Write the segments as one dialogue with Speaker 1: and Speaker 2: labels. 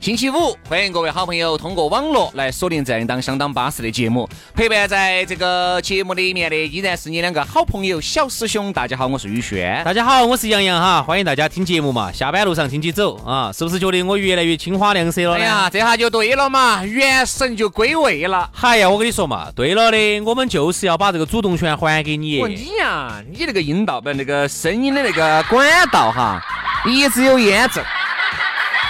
Speaker 1: 星期五，欢迎各位好朋友通过网络来锁定这样一档相当巴适的节目。陪伴在这个节目里面的依然是你两个好朋友小师兄。大家好，我是宇轩。
Speaker 2: 大家好，我是杨洋哈，欢迎大家听节目嘛。下班路上听起走啊，是不是觉得我越来越青花亮色了
Speaker 1: 哎呀，这下就对了嘛，元神就归位了。
Speaker 2: 嗨呀，我跟你说嘛，对了的，我们就是要把这个主动权还给你。
Speaker 1: 你呀，你那个阴道不那个声音的那个管道哈，一直有炎症，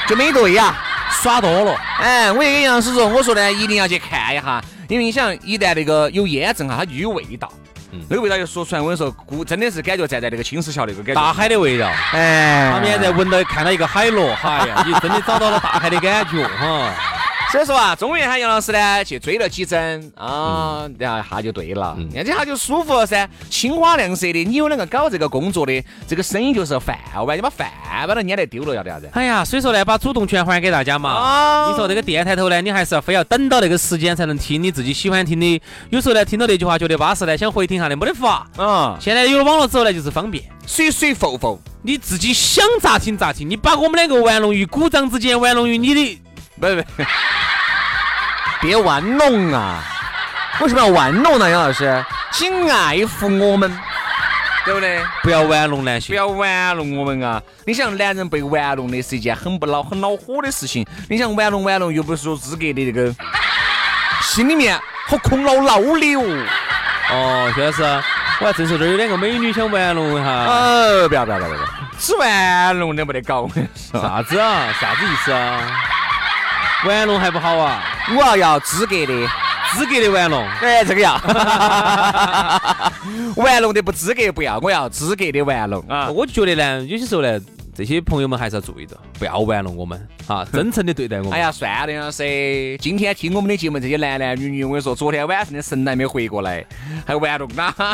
Speaker 1: 就没对呀。
Speaker 2: 耍多了，
Speaker 1: 哎，我也跟杨师说，我说呢，一定要去看一下，因为你想，一旦那个有炎症哈，它就有味道，那个味道就说出来，我跟你说，估真的是感觉站在那个青石桥那个感觉，
Speaker 2: 大海的味道，
Speaker 1: 哎，
Speaker 2: 旁边在闻到看到一个海螺，哎呀，你真的找到了大海的感觉哈。
Speaker 1: 所以说啊，终于喊杨老师呢去追了几针啊，然后一下就对了，那这下就舒服了噻，青花亮色的。你有两个搞这个工作的，这个生意就是饭碗，你把饭把它撵来丢了要得啥子？
Speaker 2: 哎呀，所以说呢，把主动权还给大家嘛。你说这个电台头呢，你还是要非要等到那个时间才能听你自己喜欢听的。有时候呢，听到那句话觉得巴适呢，想回听下的没得法嗯。现在有了网络之后呢，就是方便，
Speaker 1: 水水浮浮，
Speaker 2: 你自己想咋听咋听。你把我们两个玩弄于股掌之间，玩弄于你的，
Speaker 1: 不不。别玩弄啊！为什么要玩弄呢，杨老师？请爱护我们，对不对？
Speaker 2: 不要玩弄男性，
Speaker 1: 不要玩弄我们啊！你想，男人被玩弄的是一件很不恼、很恼火的事情。你想玩弄玩弄，又不是说资格的那个，心里面好空落落的哦。
Speaker 2: 哦，薛老师，我还正说这儿有两个美女想玩弄一下。
Speaker 1: 哦，不要不要不要不要，只玩弄的没得搞。
Speaker 2: 啥子啊？啥子意思啊？玩弄还不好啊？
Speaker 1: 我要要资格的，
Speaker 2: 资格的玩弄。
Speaker 1: 哎，这个要。玩弄的不资格不要，我要资格的玩弄啊！
Speaker 2: 我就觉得呢，有些时候呢，这些朋友们还是要注意的，不要玩弄我们啊，真诚的对待我们。
Speaker 1: 哎呀，算了，杨老师，今天听我们的节目这些男男女女，我跟你说，昨天晚上的神还没回过来，还玩弄哪个？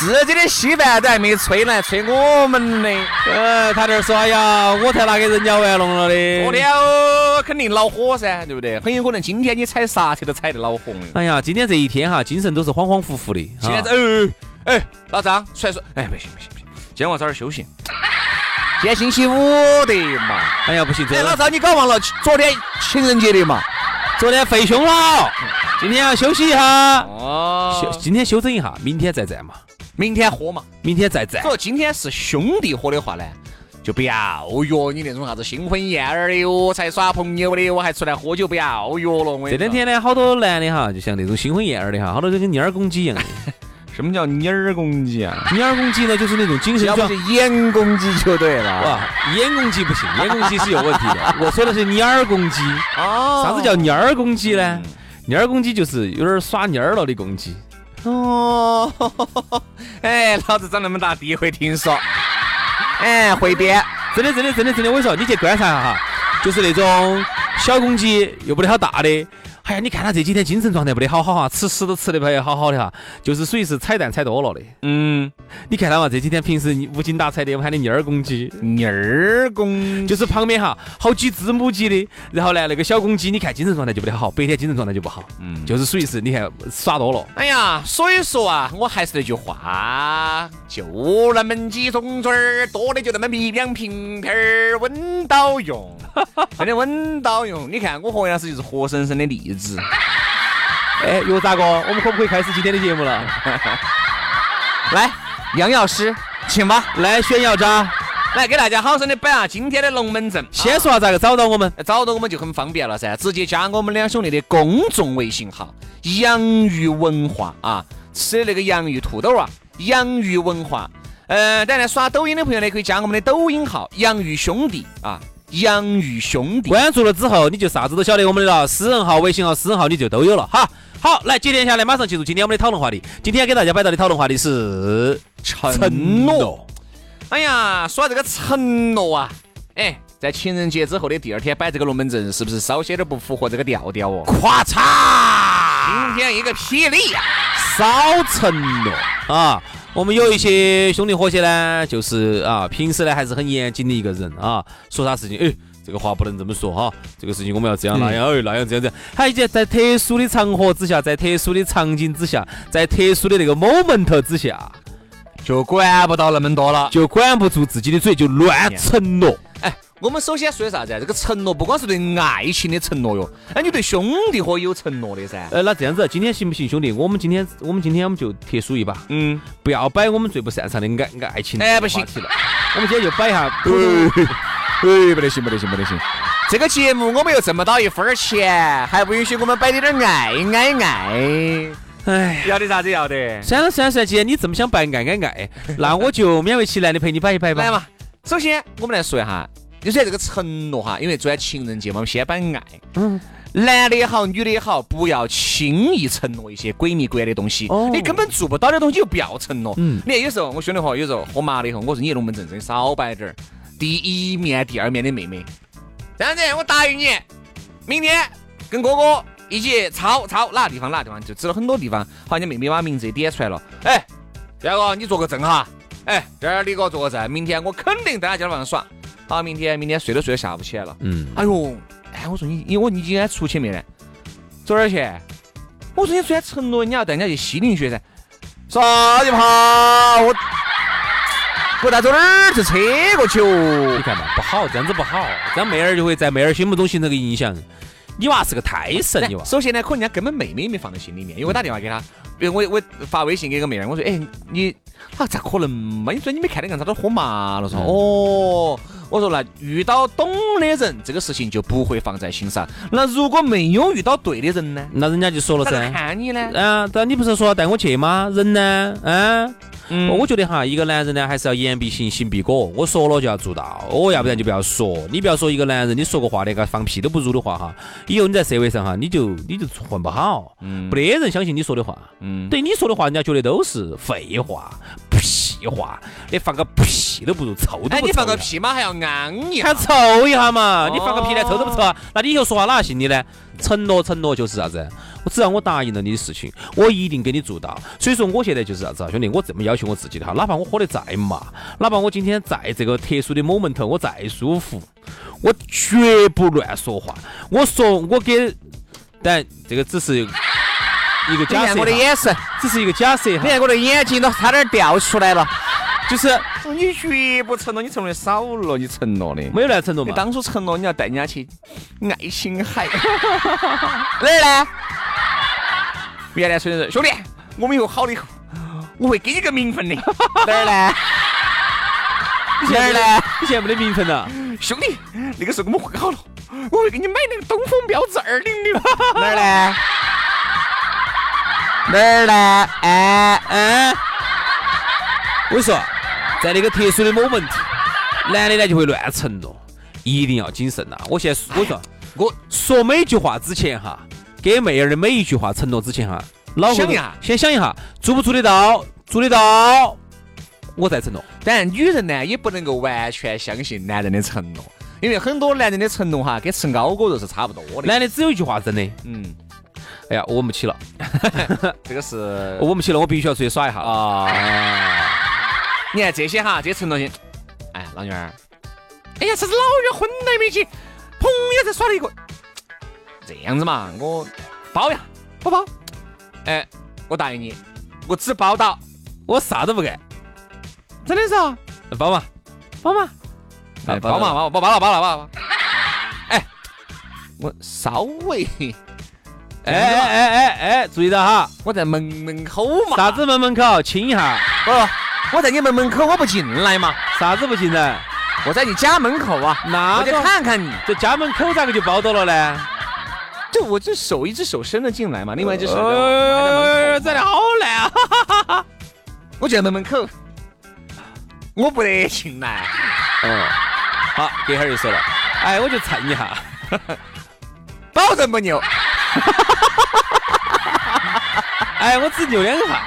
Speaker 1: 自己的稀饭都还没吹呢，吹我们的。
Speaker 2: 呃，他这说，哎呀，我才拿给人家玩弄了的。
Speaker 1: 昨天哦，肯定恼火噻，对不对？很有可能今天你踩刹车都踩得恼火。
Speaker 2: 哎呀，今天这一天哈，精神都是恍恍惚惚的。
Speaker 1: 现在，哎哎，老张出来说，哎，不行不行不行，今天我早点休息。今天星期五的嘛。
Speaker 2: 哎呀，不行，
Speaker 1: 哎，老张你搞忘了昨天情人节的嘛？
Speaker 2: 昨天费胸了，今天要休息一下。哦，休今天休整一下，明天再战嘛。
Speaker 1: 明天喝嘛，
Speaker 2: 明天再战。
Speaker 1: 说今天是兄弟伙的话呢，就不要约你那种啥子新婚燕尔的哟，才耍朋友的，我还出来喝酒，不要约了。
Speaker 2: 这两天呢，好多男的哈，就像那种新婚燕尔的哈，好多都跟蔫儿公鸡一样的。
Speaker 1: 什么叫蔫儿公鸡啊？
Speaker 2: 蔫儿公鸡呢，就是那种精神状
Speaker 1: 态。眼公鸡就对了。
Speaker 2: 哇，眼公鸡不行，眼公鸡是有问题的。我说的是蔫儿公鸡。哦。啥子叫蔫儿公鸡呢？蔫儿公鸡就是有点耍蔫儿了的公鸡。
Speaker 1: 哦，哎，老子长那么大第一回听说，哎，会编，
Speaker 2: 真的真的真的真的，我跟你说，你去观察一下哈，就是那种小公鸡又不得好大的。哎呀，你看他这几天精神状态不得好好哈，吃屎都吃得不好好的哈，就是属于是彩蛋踩多了的。嗯，你看他嘛，这几天平时无精打采的，我喊你蔫儿公鸡，
Speaker 1: 蔫儿公，
Speaker 2: 就是旁边哈好几只母鸡的，然后呢那个小公鸡，你看精神状态就不得好，白天精神状态就不好。嗯，就是属于是你看耍多了。
Speaker 1: 哎呀，所以说啊，我还是那句话，就那么几种嘴儿，多的就那么一两瓶瓶儿，稳到用。真的稳到用，你看我和杨老师就是活生生的例子。
Speaker 2: 哎，哟，大哥，我们可不可以开始今天的节目了？
Speaker 1: 来，杨老师，请吧。
Speaker 2: 来，选药渣，
Speaker 1: 来给大家好生的摆下今天的龙门阵。
Speaker 2: 先说下咋个找到我们？
Speaker 1: 找到我们就很方便了噻，直接加我们两兄弟的公众微信号“洋芋文化”啊，吃的那个洋芋土豆啊，洋芋文化。呃，当然刷抖音的朋友呢，可以加我们的抖音号“洋芋兄弟”啊，“洋芋兄弟”。
Speaker 2: 关注了之后，你就啥子都晓得我们的了，私人号、微信号、私人号你就都有了哈。好，来接连下来，马上进入今天我们的讨论话题。今天给大家摆到的讨论话题是
Speaker 1: 承诺。哎呀，说这个承诺啊，哎，在情人节之后的第二天摆这个龙门阵，是不是稍显点不符合这个调调哦？
Speaker 2: 咔嚓！
Speaker 1: 今天一个霹雳呀！
Speaker 2: 少承诺啊！我们有一些兄弟伙些呢，就是啊，平时呢还是很严谨的一个人啊，说啥事情，哎，这个话不能这么说哈，这个事情我们要这样那样，哎，那样这样子，还有在特殊的场合之下，在特殊的场景之下，在特殊的那个 moment 之下，
Speaker 1: 就管不到那么多了，
Speaker 2: 就管不住自己的嘴，就乱承诺。
Speaker 1: 哎，我们首先说的啥子？这个承诺不光是对爱情的承诺哟，哎，你对兄弟伙有承诺的噻。
Speaker 2: 呃，那这样子，今天行不行，兄弟？我们今天，我们今天我们就特殊一把，
Speaker 1: 嗯，
Speaker 2: 不要摆我们最不擅长的爱爱情
Speaker 1: 哎，不行
Speaker 2: 了。我们今天就摆一下，
Speaker 1: 哎，不得行，不得行，不得行。这个节目我们又挣不到一分钱，还不允许我们摆点点爱爱爱。
Speaker 2: 哎，
Speaker 1: 要得啥子要得？
Speaker 2: 算了算了算了，既然你这么想摆爱爱爱，那我就勉为其难的陪你摆一摆吧。
Speaker 1: 来嘛。首先，我们来说一下，就说这个承诺哈，因为昨天情人节嘛，我们先摆爱。嗯，男的也好，女的也好，不要轻易承诺一些鬼迷鬼眼的东西。哦。你根本做不到的东西就不要承诺。嗯。你看有时候我兄弟伙有时候喝麻了以后，我说你龙门阵真少摆点儿。第一面、第二面的妹妹，这样子，我答应你，明天跟哥哥一起抄抄哪个地方哪个地方，就指了很多地方。好，你妹妹把名字也点出来了。哎，第二个你做个证哈。哎，这儿你给我做个证，明天我肯定在他家房上耍。好，明天明天睡都睡到下午起来了。嗯。哎呦，哎，我说你，因为我你今天出去没呢？走哪儿去？我说你虽然承诺你要带人家去西岭学噻。啥地方？我我带走哪儿就车过去哦？
Speaker 2: 你看嘛，不好，这样子不好，这样妹儿就会在妹儿心目中形成个影响。你娃是个胎神，你娃。
Speaker 1: 首先呢，可能人家根本妹妹没放在心里面，因为我打电话给她，比如我我发微信给个妹儿，我说，哎，你。他咋可能嘛？你说你没看那个他都喝麻了，说哦，我说那遇到懂的人，这个事情就不会放在心上。那如果没有遇到对的人呢？
Speaker 2: 那人家就说了噻。
Speaker 1: 看你呢？
Speaker 2: 啊，但你不是说带我去吗？人呢？啊？嗯，我觉得哈，一个男人呢，还是要言必行，行必果。我说了就要做到，哦，要不然就不要说。你不要说一个男人，你说个话连个放屁都不如的话哈，以后你在社会上哈，你就你就混不好。嗯，不得人相信你说的话。嗯，对你说的话，人家觉得都是废话、屁话，你放个屁都不如臭都不臭。哎，
Speaker 1: 你放个屁嘛，还要安一
Speaker 2: 下，还臭一下嘛？你放个屁连臭都不臭啊？那你以后说话哪信你呢？承诺，承诺就是啥子？我只要我答应了你的事情，我一定给你做到。所以说，我现在就是啥子啊，兄弟，我这么要求我自己的哈，哪怕我喝得再麻，哪怕我今天在这个特殊的 moment 我再舒服，我绝不乱说话。我说我给，但这个只是一个假设。
Speaker 1: 我的眼神，
Speaker 2: 只是一个假设。
Speaker 1: 你看我的眼睛都差点掉出来了。
Speaker 2: 就是
Speaker 1: 你绝不承诺，你承诺的少了，你承诺的
Speaker 2: 没有来承诺嘛？
Speaker 1: 你当初承诺你要带人家去爱琴海，哪儿呢？原来说的是兄弟，我们以后好了以后，我会给你个名分的。哪儿呢？哪儿呢？
Speaker 2: 你现在没得名分了，
Speaker 1: 兄弟，那个时候我们混好了，我会给你买那个东风标致二零零。哪儿呢？哪儿呢？哎嗯，
Speaker 2: 我跟你说。在那个特殊的 moment，男的呢就会乱承诺，一定要谨慎呐！我现在我说，我说每句话之前哈，给妹儿的每一句话承诺之前哈，老
Speaker 1: 想一下，
Speaker 2: 先想一下，做不做得到？做得到，我再承诺。
Speaker 1: 当然，女人呢也不能够完全相信男人的承诺，因为很多男人的承诺哈，跟吃熬锅肉是差不多的。
Speaker 2: 男的只有一句话真的，嗯，哎呀，我们不起了，
Speaker 1: 这个是
Speaker 2: 我们不起了，我必须要出去耍一下
Speaker 1: 啊。你看这些哈，这些承诺性，哎，老女儿，哎呀，啥子老远婚来没结，朋友才耍了一个，这样子嘛，我包呀，不包？哎，我答应你，我只包到，
Speaker 2: 我啥都不干，
Speaker 1: 真的是啊？
Speaker 2: 包嘛，
Speaker 1: 包嘛，哎，包嘛，包，包包了，包了，包了。哎，我稍微，
Speaker 2: 哎哎哎哎哎，注意到哈，
Speaker 1: 我在门门口嘛，
Speaker 2: 啥子门门口？亲一下，
Speaker 1: 不。我在你们门口，我不进来嘛？
Speaker 2: 啥子不进来？
Speaker 1: 我在你家门口啊，
Speaker 2: 那
Speaker 1: 我就看看你。
Speaker 2: 这家门口咋个就包到了呢？
Speaker 1: 就我这手一只手伸了进来嘛，另外一只手
Speaker 2: 在门口。好难啊！
Speaker 1: 我就在门门口。我不得进来。
Speaker 2: 嗯，好，隔会儿就说了，哎，我就蹭一下，
Speaker 1: 保证不牛。
Speaker 2: 哎，我只扭两下，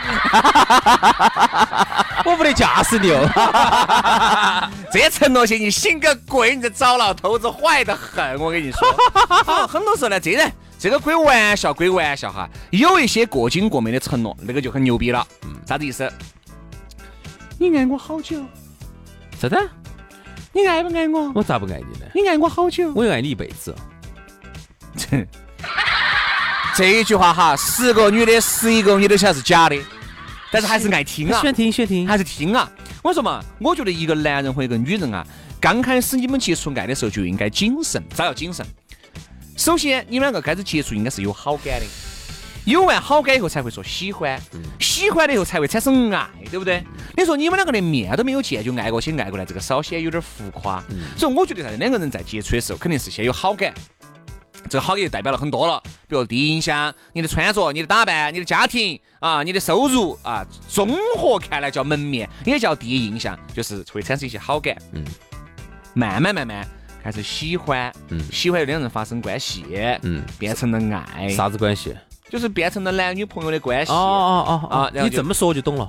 Speaker 2: 我不得驾驶牛。
Speaker 1: 这承诺些你信个鬼！你这找老头子坏得很，我跟你说。很多时候呢，这人这个归玩笑归玩笑哈，有一些过精过美的承诺，那个就很牛逼了。嗯，啥子意思？你爱我好久？
Speaker 2: 啥子？
Speaker 1: 你爱不爱我？
Speaker 2: 我咋不爱你呢？
Speaker 1: 你爱我好久？
Speaker 2: 我要爱你一辈子。
Speaker 1: 这一句话哈，十个女的，十一个女都晓得是假的，但是还是爱听啊，
Speaker 2: 喜欢听，喜欢听，
Speaker 1: 还是听啊。我说嘛，我觉得一个男人和一个女人啊，刚开始你们接触爱的时候就应该谨慎，咋要谨慎？首先，你们两个开始接触应该是有好感的，有完好感以后才会说喜欢，喜欢了以后才会产生爱，对不对？你说你们两个连面都没有见就爱过去爱过来，这个稍显有点浮夸。所以我觉得啥子，两个人在接触的时候肯定是先有好感。这个好也代表了很多了，比如第一印象，你的穿着、你的打扮、你的家庭啊、你的收入啊，综合看来叫门面，也叫第一印象，就是会产生一些好感。嗯，慢慢慢慢开始喜欢，嗯，喜欢两人发生关系，嗯，变成了爱。
Speaker 2: 啥子关系？
Speaker 1: 就是变成了男女朋友的关系。哦
Speaker 2: 哦哦啊！你这么说我就懂了。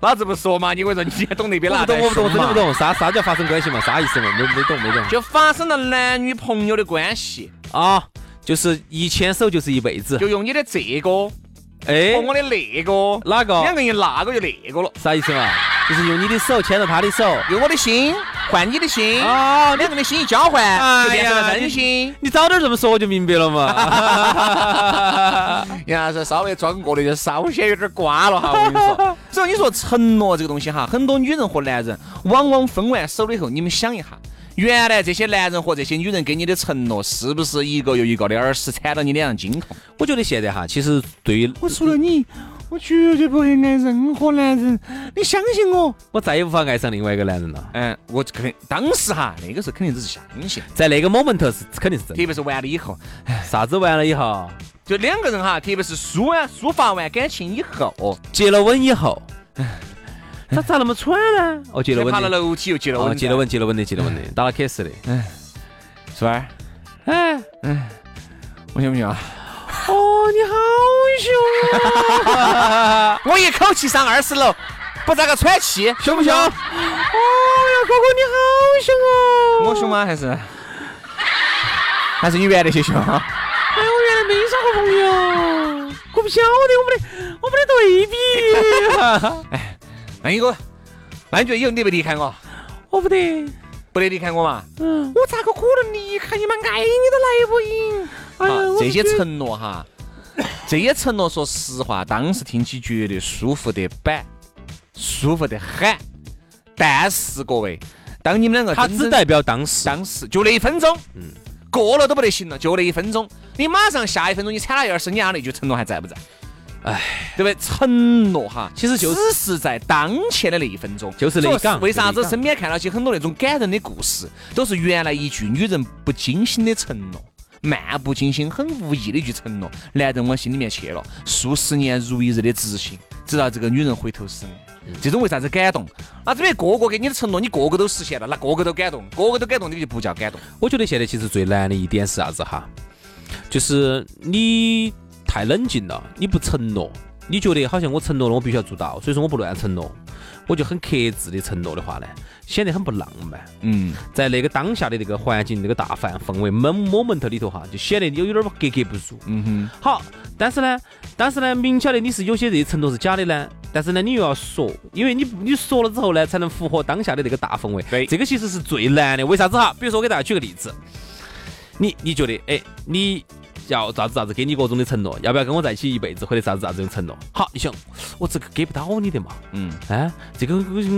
Speaker 1: 老子不说嘛，你我说你也懂那边
Speaker 2: 哪？不懂，我不懂，真的不懂。啥啥叫发生关系嘛？啥意思嘛？没没懂，没懂。
Speaker 1: 就发生了男女朋友的关系
Speaker 2: 啊，就是一牵手就是一辈子。
Speaker 1: 就用你的这个，哎，和我的那个，
Speaker 2: 哪个？
Speaker 1: 两个人那个就那个了，
Speaker 2: 啥意思嘛？就是用你的手牵着他的手，
Speaker 1: 用我的心换你的心哦，两个人心一交换，就变成了真心。
Speaker 2: 你早点这么说，我就明白了嘛。
Speaker 1: 要是稍微装过的，就稍显有点瓜了哈。我跟你说，所以你说承诺这个东西哈，很多女人和男人往往分完手了以后，你们想一下，原来这些男人和这些女人给你的承诺，是不是一个又一个的耳屎缠到你脸上惊痛？
Speaker 2: 我觉得现在哈，其实对于
Speaker 1: 我除了你。我绝对不会爱任何男人，你相信我，
Speaker 2: 我再也无法爱上另外一个男人了。
Speaker 1: 嗯，我肯定当时哈，那个时候肯定只是相信，
Speaker 2: 在那个 moment 是肯定是真的，
Speaker 1: 特别是完了以后，
Speaker 2: 啥子完了以后，
Speaker 1: 就两个人哈，特别是抒完抒发完感情以后，
Speaker 2: 结了吻以后，他咋那么喘呢？哦，结了吻，
Speaker 1: 爬了楼梯又接了吻，
Speaker 2: 结了吻，接了吻的，结了吻的，打了 kiss 的。嗯，
Speaker 1: 是吧？哎，嗯，我信不信啊？
Speaker 2: 哦，你好凶啊！
Speaker 1: 我一口气上二十楼，不咋个喘气，
Speaker 2: 凶不凶？哦呀，哥哥你好凶哦！
Speaker 1: 我凶吗？还是还是你原来些凶？哎，
Speaker 2: 我原来没耍过朋友，我不晓得，我没得，我没得对比。
Speaker 1: 哎，那一个，那你觉得以后你得不离开我？
Speaker 2: 我不得，
Speaker 1: 不得离开我嘛？
Speaker 2: 嗯，我咋个可能离开你嘛？爱你都来不赢。
Speaker 1: 好，这些承诺哈，这些承诺，说实话，当时听起绝对舒服得板，舒服得很。但是各位，当你们两个，
Speaker 2: 他只代表当时，
Speaker 1: 当时就那一分钟，嗯，过了都不得行了，就那一分钟，你马上下一分钟你踩了一二十，你那句承诺还在不在？哎，对不对？承诺哈，其实就只是在当前的那一分钟，
Speaker 2: 就是那一
Speaker 1: 为啥子身边看到起很多那种感人的故事，都是原来一句女人不经心的承诺。漫不经心、很无意的一句承诺，男人往心里面去了，数十年如一日的执行，直到这个女人回头是岸。这种为啥子感动？那这边个个给你的承诺，你个个都实现了，那个个都感动，个个都感动，这个就不叫感动。
Speaker 2: 我觉得现在其实最难的一点是啥子哈？就是你太冷静了，你不承诺，你觉得好像我承诺了，我必须要做到，所以说我不乱承诺。我就很克制的承诺的话呢，显得很不浪漫。嗯，在那个当下的这个环境、那个大范氛围、moment moment 里头哈，就显得有有点格格不入。嗯哼。好，但是呢，但是呢，明晓得你是有些这些承诺是假的呢，但是呢，你又要说，因为你你说了之后呢，才能符合当下的这个大氛围。
Speaker 1: 对，
Speaker 2: 这个其实是最难的。为啥子哈？比如说我给大家举个例子，你你觉得，哎，你。要咋子咋子给你各种的承诺，要不要跟我在一起一辈子，或者啥子啥子的承诺？好，你想我这个给不到你的嘛？嗯，哎，这个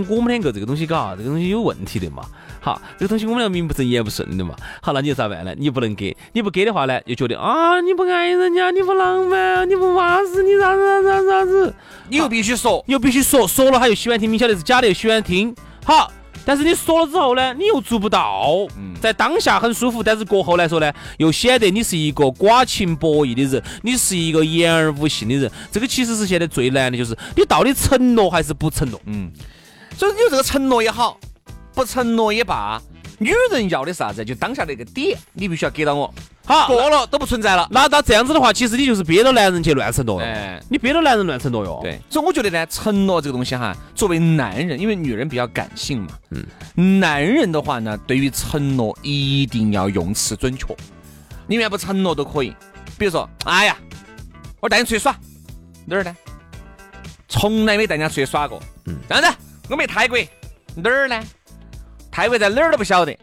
Speaker 2: 我们两个这个东西嘎，这个东西有问题的嘛？好，这个东西我们俩名不正言不顺的嘛？好，那你咋办呢？你不能给，你不给的话呢，又觉得啊，你不爱人家，你不浪漫，你不巴适，你啥子啥子啥子？
Speaker 1: 你又必须说，
Speaker 2: 你又必须说，说了他又喜欢听，明晓得是假的，又喜欢听。好。但是你说了之后呢，你又做不到。在当下很舒服，但是过后来说呢，又显得你是一个寡情薄义的人，你是一个言而无信的人。这个其实是现在最难的，就是你到底承诺还是不承诺？
Speaker 1: 嗯，所以你这个承诺也好，不承诺也罢，女人要的啥子？就当下那个点，你必须要给到我。
Speaker 2: 好，
Speaker 1: 过了都不存在了。
Speaker 2: 那那这样子的话，其实你就是憋着男人去乱承诺
Speaker 1: 哎，
Speaker 2: 你憋着男人乱承诺哟。
Speaker 1: 对，所以我觉得呢，承诺这个东西哈，作为男人，因为女人比较感性嘛，嗯，男人的话呢，对于承诺一定要用词准确。你愿不承诺都可以，比如说，哎呀，我带你出去耍，哪儿呢？从来没带人家出去耍过。嗯，这样子，我们泰国哪儿呢？泰国在哪儿都不晓得，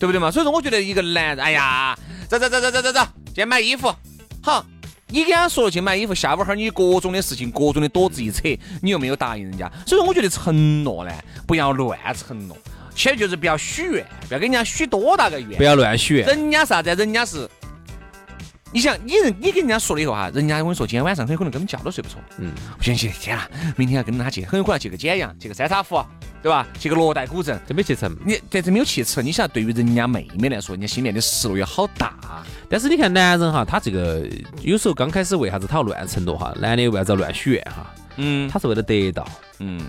Speaker 1: 对不对嘛？所以说，我觉得一个男人，哎呀。走走走走走走走，去买衣服。好，你跟他说去买衣服，下午哈你各种的事情，各种的躲子一扯，你又没有答应人家。所以说，我觉得承诺呢，不要乱承诺。其实就是不要许愿，不要给人家许多大个愿。
Speaker 2: 不要乱许愿。
Speaker 1: 人家啥子？人家是，你想，你人你跟人家说了以后哈，人家我跟你说，今天晚上很有可能根本觉都睡不着。嗯。不行行，天啊，明天要跟他去，很有可能去个简阳，去个三岔湖。对吧？去个罗带古镇，
Speaker 2: 真没去成。
Speaker 1: 你这真没有去成。你想，对于人家妹妹来说，人家心里面的失落有好大。
Speaker 2: 但是你看男人哈，他这个有时候刚开始为啥子他要乱承诺哈？男的为啥子要乱许愿哈？嗯，他是为了得到。嗯，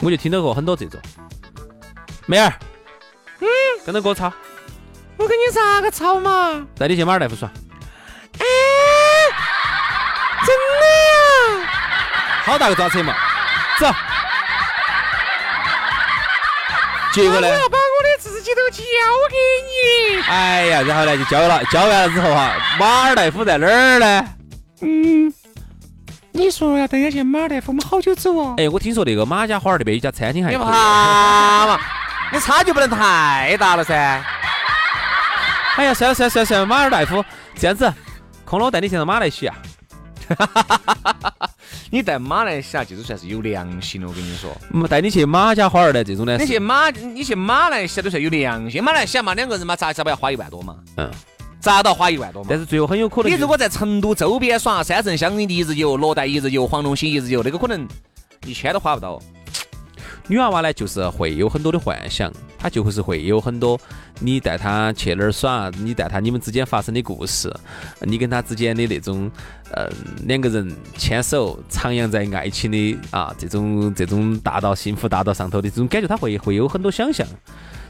Speaker 2: 我就听到过很多这种。妹儿，嗯，跟着给我抄。
Speaker 1: 我跟你咋个抄嘛？
Speaker 2: 带你去马尔代夫耍。
Speaker 1: 哎，真的呀？
Speaker 2: 好大个抓车嘛！走。结果呢？
Speaker 1: 我要把我的自己都交给你。
Speaker 2: 哎呀，然后呢就交了，交完了之后哈，马尔代夫在哪儿呢？
Speaker 1: 嗯，你说要带我去马尔代夫，我们好久走哦。
Speaker 2: 哎，我听说那个马家花儿那边有家餐厅还。
Speaker 1: 你怕嘛？你差距不能太大了噻。
Speaker 2: 哎呀，算了算了算了算了，马尔代夫这样子，空了我带你去到马来西亚。
Speaker 1: 你带马来西亚这种算是有良心了，我跟你说。
Speaker 2: 带你去马家花儿的这种呢？
Speaker 1: 你去马，你去马来西亚都算有良心。马来西亚嘛，两个人嘛，咋咋不要花一万多嘛？嗯，咋到花一万多嘛？
Speaker 2: 但是最后很有可能。
Speaker 1: 你如果在成都周边耍，三圣乡一日游，洛带一日游，黄龙溪一日游，那个可能一千都花不到。
Speaker 2: 女娃娃呢，就是会有很多的幻想，她就会是会有很多你带她去哪儿耍，你带她你们之间发生的故事，你跟她之间的那种，呃，两个人牵手徜徉在爱情的啊这种这种大道幸福大道上头的这种感觉，她会会有很多想象。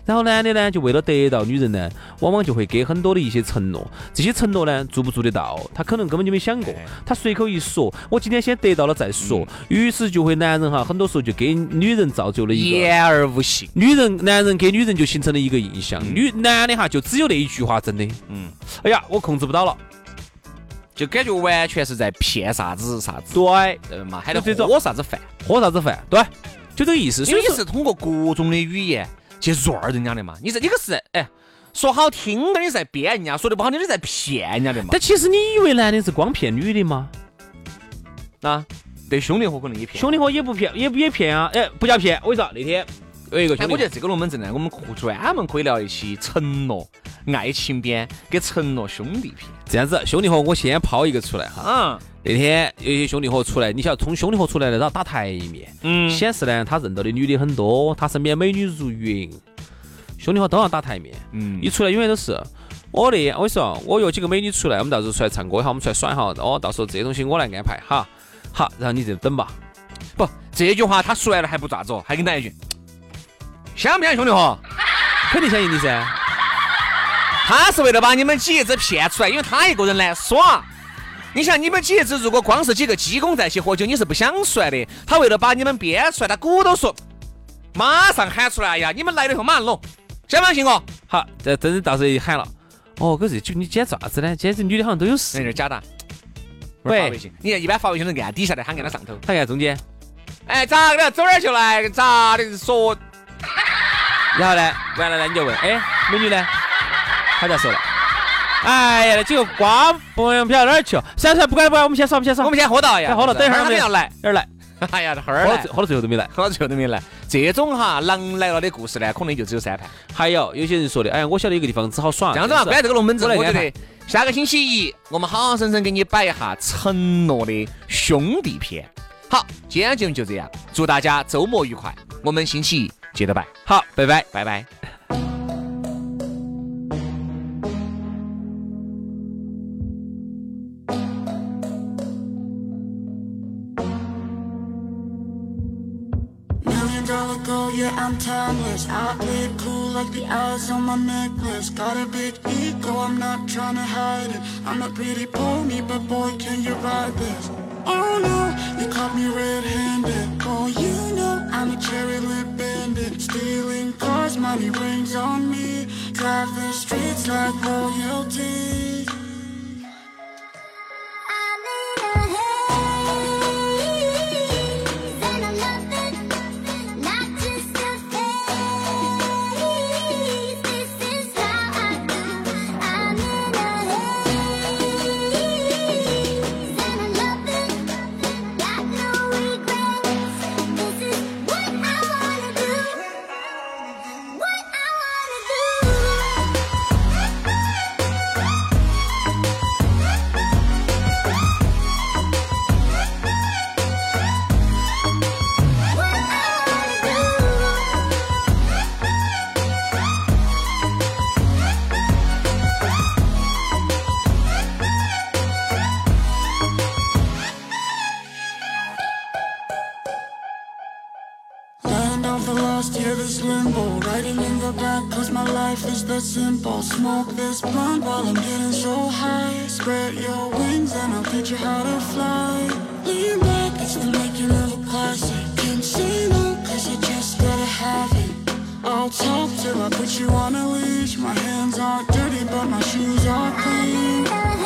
Speaker 2: 然后男的呢，就为了得到女人呢，往往就会给很多的一些承诺。这些承诺呢，做不做得到，他可能根本就没想过。他随口一说，我今天先得到了再说。于是就会男人哈，很多时候就给女人造就了一个
Speaker 1: 言而无信。
Speaker 2: 女人，男人给女人就形成了一个印象。女男的哈，就只有那一句话，真的。嗯。哎呀，我控制不到了，
Speaker 1: 就感觉完全是在骗啥子啥子。
Speaker 2: 对，
Speaker 1: 对嘛？还得喝啥子饭？
Speaker 2: 喝啥子饭？对，就这个意思。
Speaker 1: 所以是通过各种的语言。去润人家的嘛？你这你个是哎，说好听的你在编人家，说的不好听你在骗人家的嘛？
Speaker 2: 但其实你以为男的是光骗女的吗？
Speaker 1: 啊，对兄弟伙可能也骗，
Speaker 2: 兄弟伙也不骗，也也骗啊！哎，不叫骗。我跟你说，那天有一个兄弟，
Speaker 1: 我觉得这个龙门阵呢，我们专门可以聊一期承诺爱情片跟承诺兄弟骗。
Speaker 2: 这样子，兄弟伙，我先抛一个出来哈。嗯。那天有些兄弟伙出来，你晓得从兄弟伙出来呢，然后打台面，嗯，显示呢他认到的女的很多，他身边美女如云，兄弟伙都要打台面，嗯，一出来永远都是我的，我跟你说，我约几个美女出来，我们到时候出来唱歌一下，我们出来耍一下，哦，到时候这些东西我来安排，哈，好，然后你就等吧，
Speaker 1: 不，这句话他说完了还不咋子哦，还给你来一句，想不相信兄弟伙？
Speaker 2: 肯定相信你噻，
Speaker 1: 他是为了把你们几爷子骗出来，因为他一个人来耍。你想，你们几爷子如果光是几个鸡公在一起喝酒，你是不想出来的。他为了把你们编出来，他鼓捣说，马上喊出来呀！你们来了以后马上弄，相不相信我？
Speaker 2: 好，这真的到时候一喊了。哦，可是就你今天咋子呢？今天这女的好像都有事。
Speaker 1: 有点假的。喂，你看一般发微信都按底下的，他按到上头，
Speaker 2: 他按中间。
Speaker 1: 哎，咋的？走哪儿去了？咋的？说。
Speaker 2: 然后呢？完了呢？你就问，哎，美女呢？他就说了。哎呀，那几个瓜不用飘哪儿去？算了算了，不管不管，我们先耍，我们先耍，
Speaker 1: 我们先喝到呀，
Speaker 2: 先喝了，等一会儿
Speaker 1: 他们要来，
Speaker 2: 哪儿来？
Speaker 1: 哎呀，这儿来，
Speaker 2: 喝到最后都没来，
Speaker 1: 喝到最后都没来。这种哈狼来了的故事呢，可能就只有三盘。
Speaker 2: 还有有些人说的，哎，我晓得有个地方只好耍。
Speaker 1: 这样子嘛，关这个龙门阵，我觉得下个星期一我们好好生生给你摆一下承诺的兄弟篇。好，今天节目就这样，祝大家周末愉快，我们星期一接着拜，
Speaker 2: 好，拜拜。
Speaker 1: 拜拜。
Speaker 3: Timeless. It cool like the eyes on my necklace. Got a big ego, I'm not trying to hide it. I'm a pretty pony, but boy, can you ride this? Oh no, you caught me red-handed. Oh, you know I'm a cherry lip bandit. Stealing cars, money rings on me. Drive the streets like royalty. The simple. Smoke this blunt while I'm getting so high. Spread your wings and I'll teach you how to fly. Lean back, it's the making of a classic. Can't say no, cause you just gotta have it. I'll talk till I put you on a leash. My hands are dirty, but my shoes are clean.